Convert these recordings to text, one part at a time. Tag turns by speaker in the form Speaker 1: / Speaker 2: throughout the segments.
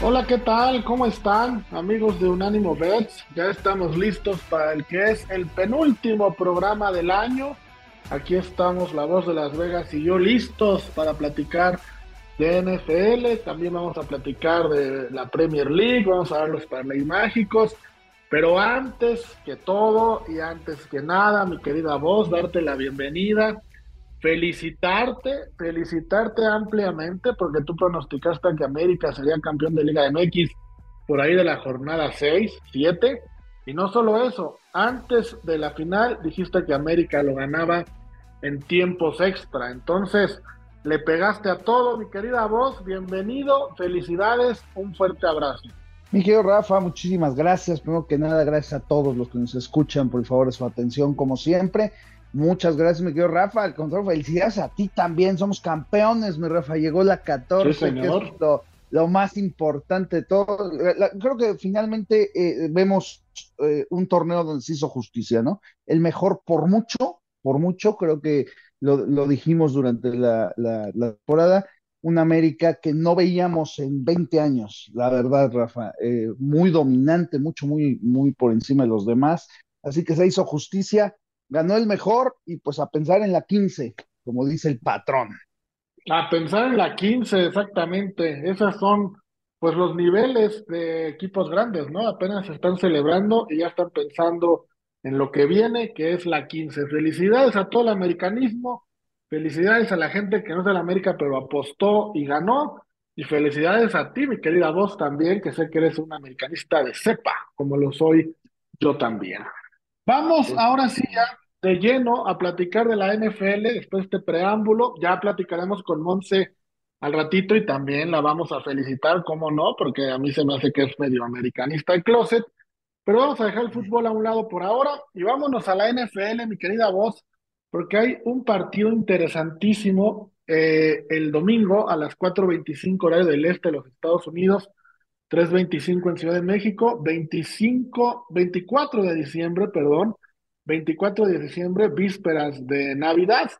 Speaker 1: Hola, ¿qué tal? ¿Cómo están, amigos de Unánimo Bets? Ya estamos listos para el que es el penúltimo programa del año. Aquí estamos, la voz de Las Vegas y yo listos para platicar de NFL. También vamos a platicar de la Premier League, vamos a dar los parlays mágicos. Pero antes que todo y antes que nada, mi querida voz, darte la bienvenida felicitarte, felicitarte ampliamente porque tú pronosticaste que América sería campeón de Liga MX por ahí de la jornada 6, 7. Y no solo eso, antes de la final dijiste que América lo ganaba en tiempos extra. Entonces, le pegaste a todo, mi querida voz. Bienvenido, felicidades, un fuerte abrazo.
Speaker 2: Mi querido Rafa, muchísimas gracias. Primero que nada, gracias a todos los que nos escuchan, por favor, su atención, como siempre. Muchas gracias, mi querido Rafa. Al contrario, felicidades a ti también. Somos campeones, mi Rafa. Llegó la 14, que es lo, más importante de todo. creo que finalmente eh, vemos eh, un torneo donde se hizo justicia, ¿no? El mejor por mucho, por mucho, creo que lo, dijimos durante la, temporada. Un América que no veíamos en 20 años, la verdad, Rafa. Eh, muy dominante, mucho, muy, muy por encima de los demás. Así que se hizo justicia ganó el mejor y pues a pensar en la 15, como dice el patrón.
Speaker 1: A pensar en la 15, exactamente. Esas son pues los niveles de equipos grandes, ¿no? Apenas se están celebrando y ya están pensando en lo que viene, que es la 15. Felicidades a todo el americanismo, felicidades a la gente que no es de la América, pero apostó y ganó. Y felicidades a ti, mi querida voz también, que sé que eres un americanista de cepa, como lo soy yo también. Vamos ahora sí ya de lleno a platicar de la NFL después de este preámbulo. Ya platicaremos con Monse al ratito y también la vamos a felicitar, cómo no, porque a mí se me hace que es medio americanista el closet. Pero vamos a dejar el fútbol a un lado por ahora y vámonos a la NFL, mi querida voz, porque hay un partido interesantísimo eh, el domingo a las 4.25 horario del este de los Estados Unidos, 3.25 en Ciudad de México, 25, 24 de diciembre, perdón, 24 de diciembre, vísperas de Navidad.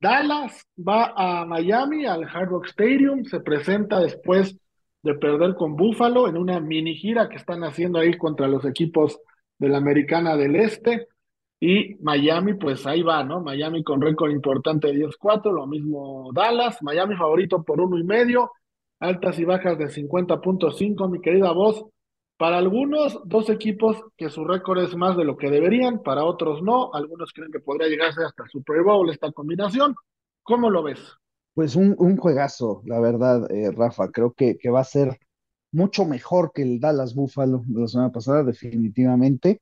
Speaker 1: Dallas va a Miami, al Hard Rock Stadium, se presenta después de perder con Buffalo en una mini gira que están haciendo ahí contra los equipos de la Americana del Este. Y Miami, pues ahí va, ¿no? Miami con récord importante de 10-4, lo mismo Dallas, Miami favorito por uno y medio, altas y bajas de 50.5, mi querida voz. Para algunos, dos equipos que su récord es más de lo que deberían, para otros no. Algunos creen que podría llegarse hasta Super Bowl esta combinación. ¿Cómo lo ves?
Speaker 2: Pues un, juegazo, la verdad, eh, Rafa. Creo que, que va a ser mucho mejor que el Dallas Buffalo de la semana pasada, definitivamente.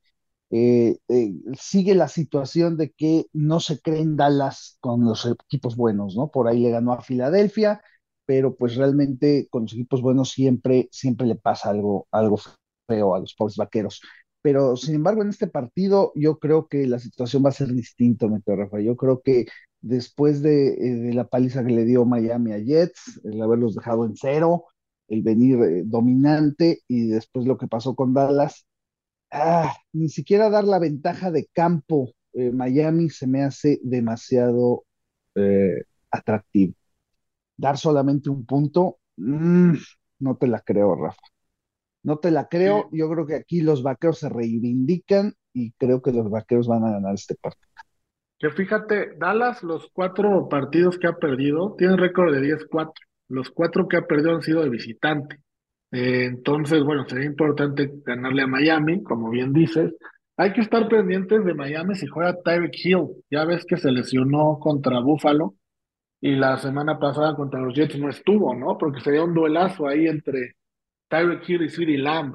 Speaker 2: Eh, eh, sigue la situación de que no se creen Dallas con los equipos buenos, ¿no? Por ahí le ganó a Filadelfia, pero pues realmente con los equipos buenos siempre, siempre le pasa algo, algo a los pobres vaqueros. Pero sin embargo, en este partido yo creo que la situación va a ser distinta, Meteo Rafa. Yo creo que después de, eh, la paliza que le dio Miami a Jets, el haberlos dejado en cero, el venir eh, dominante y después lo que pasó con Dallas, ah, ni siquiera dar la ventaja de campo eh, Miami se me hace demasiado atractivo. Dar solamente un punto, mm, no te la creo, Rafa. No te la creo. Yo creo que aquí los vaqueros se reivindican y creo que los vaqueros van a ganar este partido.
Speaker 1: Que fíjate, Dallas, los cuatro partidos que ha perdido, tiene récord de 10-4. Los cuatro que ha perdido han sido de visitante. Eh, entonces, bueno, sería importante ganarle a Miami, como bien dices. Hay que estar pendientes de Miami si juega Tyreek Hill. Ya ves que se lesionó contra Buffalo y la semana pasada contra los Jets no estuvo, ¿no? Porque sería un duelazo ahí entre Tyreek Hill y Siri Lamb.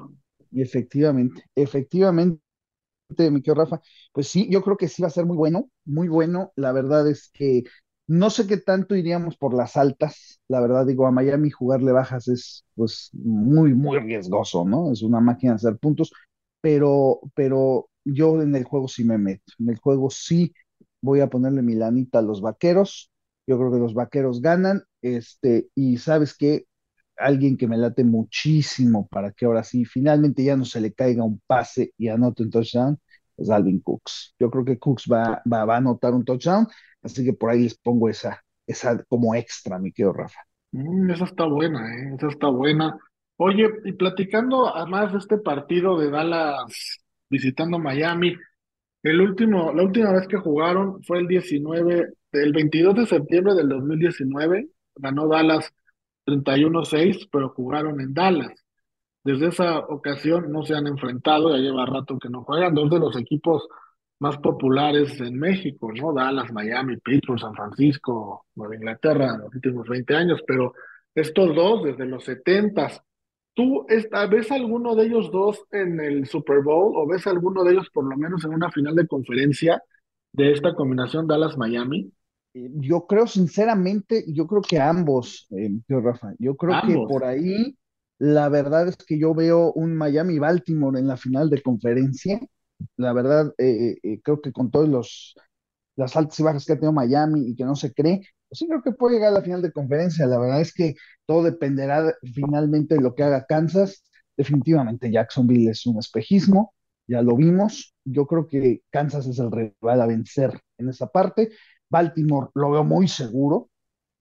Speaker 2: Efectivamente, efectivamente, mi querido Rafa. Pues sí, yo creo que sí va a ser muy bueno, muy bueno. La verdad es que no sé qué tanto iríamos por las altas. La verdad, digo, a Miami jugarle bajas es pues muy, muy riesgoso, ¿no? Es una máquina de hacer puntos. Pero, pero yo en el juego sí me meto. En el juego sí voy a ponerle mi lanita a los vaqueros. Yo creo que los vaqueros ganan. Este, y sabes que alguien que me late muchísimo para que ahora sí finalmente ya no se le caiga un pase y anote un touchdown es Alvin Cooks. Yo creo que Cooks va, va, va a anotar un touchdown, así que por ahí les pongo esa, esa como extra, mi querido Rafa.
Speaker 1: Mm, esa está buena, ¿eh? Esa está buena. Oye, y platicando además de este partido de Dallas visitando Miami, el último, la última vez que jugaron fue el 19, el 22 de septiembre del 2019, ganó Dallas 31-6, pero jugaron en Dallas. Desde esa ocasión no se han enfrentado, ya lleva rato que no juegan, dos de los equipos más populares en México, ¿no? Dallas, Miami, Pittsburgh, San Francisco, Nueva Inglaterra en los últimos 20 años, pero estos dos desde los 70 ¿Tú esta, ves alguno de ellos dos en el Super Bowl o ves alguno de ellos por lo menos en una final de conferencia de esta combinación Dallas-Miami?
Speaker 2: Eh, yo creo sinceramente, yo creo que ambos, eh, Rafa, yo creo que por ahí la verdad es que yo veo un Miami-Baltimore en la final de conferencia. La verdad, eh, creo que con todos los las altas y bajas que ha tenido Miami y que no se cree, pues sí creo que puede llegar a la final de conferencia. La verdad es que todo dependerá finalmente de lo que haga Kansas. Definitivamente Jacksonville es un espejismo, ya lo vimos. Yo creo que Kansas es el rival a vencer en esa parte. Baltimore lo veo muy seguro,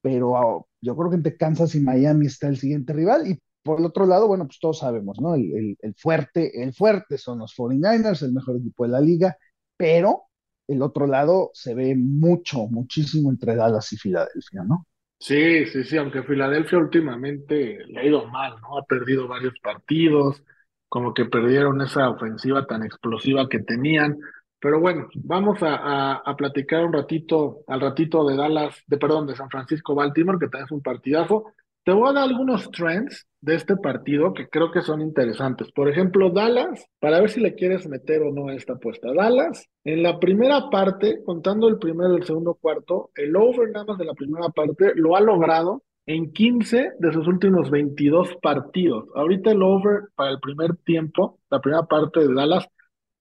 Speaker 2: pero ah, yo creo que entre Kansas y Miami está el siguiente rival. Y por el otro lado, bueno, pues todos sabemos, ¿no? El, el fuerte, el fuerte son los 49ers, el mejor equipo de la liga, pero el otro lado se ve mucho, muchísimo entre Dallas y Filadelfia, ¿no?
Speaker 1: Sí, sí, sí, aunque Filadelfia últimamente le ha ido mal, ¿no? Ha perdido varios partidos, como que perdieron esa ofensiva tan explosiva que tenían. Pero bueno, vamos a, a, platicar un ratito, al ratito de Dallas, de perdón, de San Francisco Baltimore, que también es un partidazo. Te voy a dar algunos trends de este partido que creo que son interesantes. Por ejemplo, Dallas, para ver si le quieres meter o no esta apuesta. Dallas, en la primera parte, contando el primero y el segundo cuarto, el over nada más de la primera parte lo ha logrado en 15 de sus últimos 22 partidos. Ahorita el over para el primer tiempo, la primera parte de Dallas,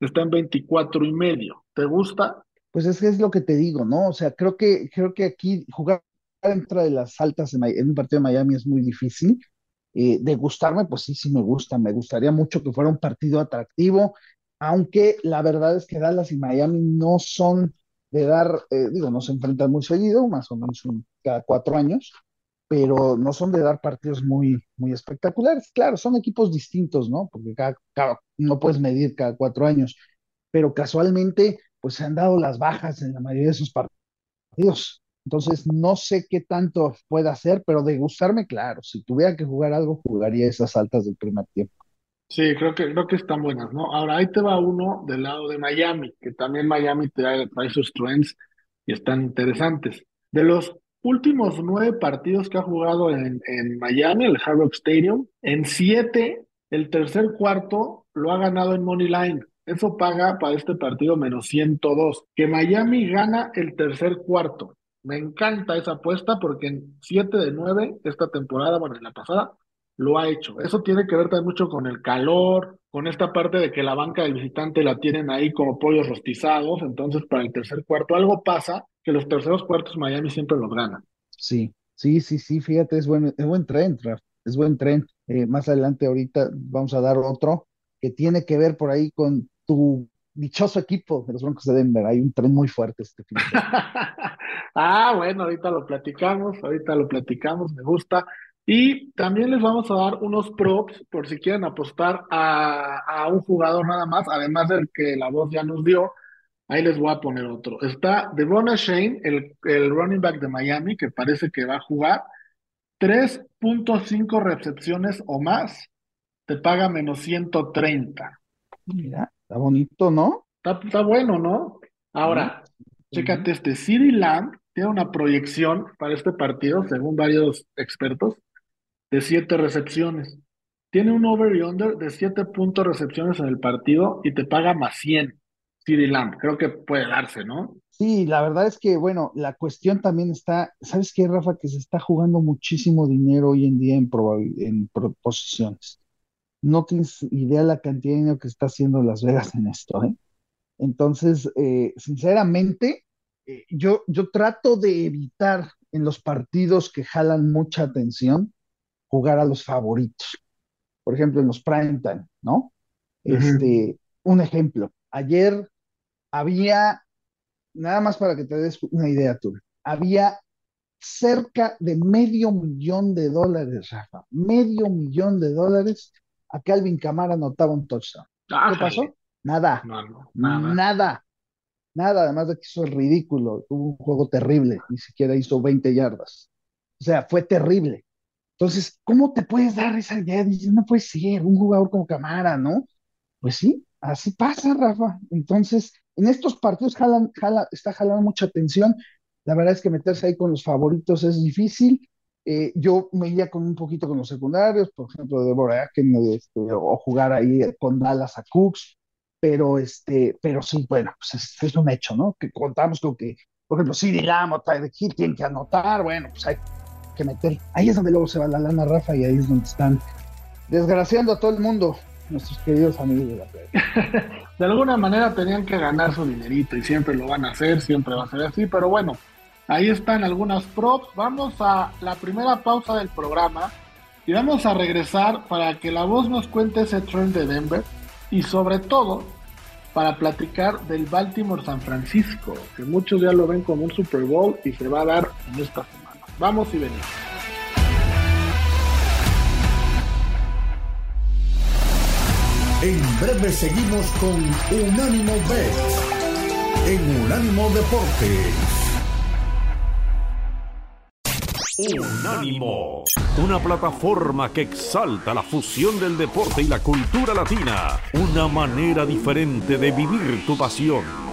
Speaker 1: está en 24 y medio. ¿Te gusta?
Speaker 2: Pues es que es lo que te digo, ¿no? O sea, creo que, creo que aquí jugar dentro de las altas en, un partido de Miami es muy difícil. Eh, de gustarme, pues sí, sí me gusta. Me gustaría mucho que fuera un partido atractivo, aunque la verdad es que Dallas y Miami no son de dar, eh, digo, no se enfrentan muy seguido, más o menos cada cuatro años, pero no son de dar partidos muy, muy espectaculares. Claro, son equipos distintos, ¿no? Porque cada, no puedes medir cada cuatro años, pero casualmente, pues se han dado las bajas en la mayoría de sus partidos. Entonces, no sé qué tanto pueda hacer, pero de gustarme, claro, si tuviera que jugar algo, jugaría esas altas del primer tiempo.
Speaker 1: Sí, creo que, creo que están buenas, ¿no? Ahora ahí te va uno del lado de Miami, que también Miami trae, trae sus trends y están interesantes. De los últimos nueve partidos que ha jugado en, en Miami, el Hard Rock Stadium, en siete, el tercer cuarto lo ha ganado en Money Line. Eso paga para este partido menos 102. Que Miami gana el tercer cuarto me encanta esa apuesta porque en 7 de 9 esta temporada, bueno, en la pasada, lo ha hecho. Eso tiene que ver también mucho con el calor, con esta parte de que la banca del visitante la tienen ahí como pollos rostizados. Entonces, para el tercer cuarto, algo pasa que los terceros cuartos Miami siempre los gana.
Speaker 2: Sí, sí, sí, sí, fíjate, es buen, es buen tren, es buen tren. Eh, más adelante, ahorita vamos a dar otro que tiene que ver por ahí con tu dichoso equipo de los Broncos de Denver. Hay un tren muy fuerte este fin.
Speaker 1: ah, bueno, ahorita lo platicamos, ahorita lo platicamos, me gusta. Y también les vamos a dar unos props por si quieren apostar a, a un jugador nada más, además del que la voz ya nos dio. Ahí les voy a poner otro. Está Devon Shane, el, el running back de Miami, que parece que va a jugar 3.5 recepciones o más, te paga menos 130.
Speaker 2: Mira. Está bonito, ¿no?
Speaker 1: Está, bueno, ¿no? Ahora, chécate este. CD Lamb tiene una proyección para este partido, según varios expertos, de siete recepciones. Tiene un over y under de siete puntos recepciones en el partido y te paga más 100. CD Lamb, creo que puede darse, ¿no?
Speaker 2: Sí, la verdad es que, bueno, la cuestión también está, ¿sabes qué, Rafa? Que se está jugando muchísimo dinero hoy en día en, en posiciones no tienes idea la cantidad de dinero que está haciendo Las Vegas en esto, ¿eh? Entonces, eh, sinceramente, eh, yo, yo trato de evitar en los partidos que jalan mucha atención jugar a los favoritos. Por ejemplo, en los prime time, ¿no? Este, un ejemplo. Ayer había, nada más para que te des una idea tú, había cerca de medio millón de dólares, Rafa, medio millón de dólares a Calvin Camara anotaba un touchdown. ¿Qué pasó? Nada, nada, nada, nada, además de que hizo el ridículo, tuvo un juego terrible, ni siquiera hizo 20 yardas. O sea, fue terrible. Entonces, ¿cómo te puedes dar esa idea? Dices, no puede ser, un jugador como Camara, ¿no? Pues sí, así pasa, Rafa. Entonces, en estos partidos jala, está jalando mucha atención. La verdad es que meterse ahí con los favoritos es difícil. Eh, yo me iría con un poquito con los secundarios, por ejemplo, Deborah Aken, este, o jugar ahí con Dallas a Cooks, pero, este, pero sí, bueno, pues es, un hecho, ¿no? Que contamos con que, por ejemplo, si digamos, Hill tienen que anotar, bueno, pues hay que meter. Ahí es donde luego se va la lana, Rafa, y ahí es donde están desgraciando a todo el mundo nuestros queridos amigos de la playa.
Speaker 1: de alguna manera tenían que ganar su dinerito y siempre lo van a hacer, siempre va a ser así, pero bueno, ahí están algunas props. Vamos a la primera pausa del programa y vamos a regresar para que la voz nos cuente ese trend de Denver y sobre todo para platicar del Baltimore San Francisco, que muchos ya lo ven como un Super Bowl y se va a dar en esta semana. Vamos y venimos.
Speaker 3: En breve seguimos con Unánimo Bet en Unánimo Deportes.
Speaker 4: Unánimo, una plataforma que exalta la fusión del deporte y la cultura latina, una manera diferente de vivir tu pasión.